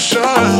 passion